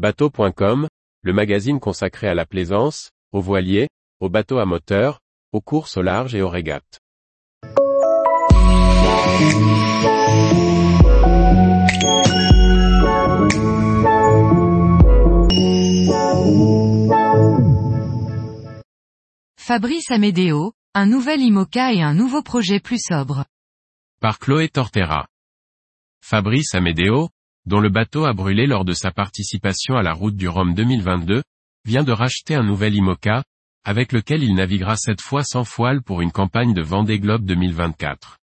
Bateau.com, le magazine consacré à la plaisance, aux voiliers, aux bateaux à moteur, aux courses au large et aux régates. Fabrice Amédéo, un nouvel IMOCA et un nouveau projet plus sobre. Par Chloé Tortera. Fabrice Amédéo, dont le bateau a brûlé lors de sa participation à la route du Rhum 2022, vient de racheter un nouvel IMOCA, avec lequel il naviguera cette fois sans foile pour une campagne de Vendée Globe 2024.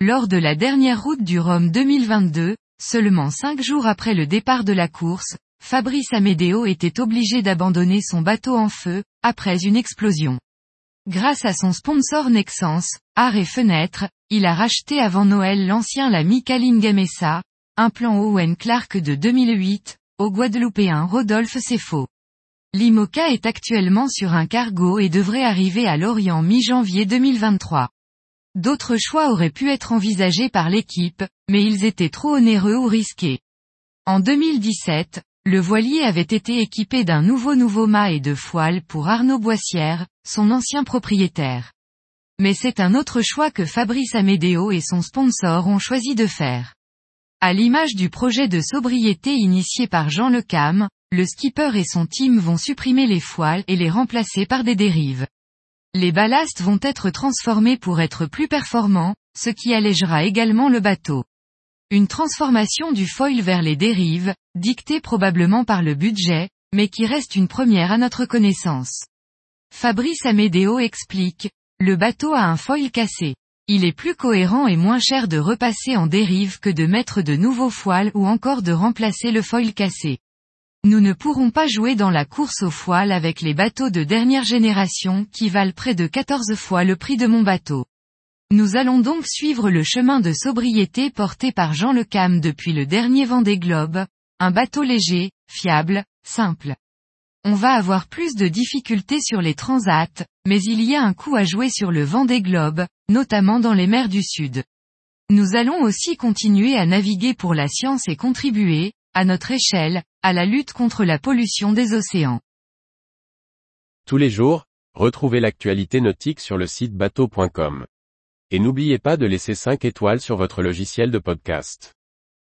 Lors de la dernière route du Rhum 2022, seulement cinq jours après le départ de la course, Fabrice Amédéo était obligé d'abandonner son bateau en feu, après une explosion. Grâce à son sponsor Nexans, Art et Fenêtre, il a racheté avant Noël l'ancien la Micaline Gamesa, un plan Owen Clark de 2008, au Guadeloupéen Rodolphe Sefo. L'IMOCA est actuellement sur un cargo et devrait arriver à Lorient mi-janvier 2023. D'autres choix auraient pu être envisagés par l'équipe, mais ils étaient trop onéreux ou risqués. En 2017, le voilier avait été équipé d'un nouveau nouveau mât et de foile pour Arnaud Boissière, son ancien propriétaire. Mais c'est un autre choix que Fabrice Amédéo et son sponsor ont choisi de faire. À l'image du projet de sobriété initié par Jean Lecam, le skipper et son team vont supprimer les foiles et les remplacer par des dérives. Les ballasts vont être transformés pour être plus performants, ce qui allégera également le bateau. Une transformation du foil vers les dérives, dictée probablement par le budget, mais qui reste une première à notre connaissance. Fabrice Amédéo explique, le bateau a un foil cassé. Il est plus cohérent et moins cher de repasser en dérive que de mettre de nouveaux foils ou encore de remplacer le foil cassé. Nous ne pourrons pas jouer dans la course aux foils avec les bateaux de dernière génération qui valent près de 14 fois le prix de mon bateau. Nous allons donc suivre le chemin de sobriété porté par Jean Le Cam depuis le dernier Vendée Globe, un bateau léger, fiable, simple. On va avoir plus de difficultés sur les transats, mais il y a un coup à jouer sur le vent des globes, notamment dans les mers du Sud. Nous allons aussi continuer à naviguer pour la science et contribuer, à notre échelle, à la lutte contre la pollution des océans. Tous les jours, retrouvez l'actualité nautique sur le site bateau.com. Et n'oubliez pas de laisser 5 étoiles sur votre logiciel de podcast.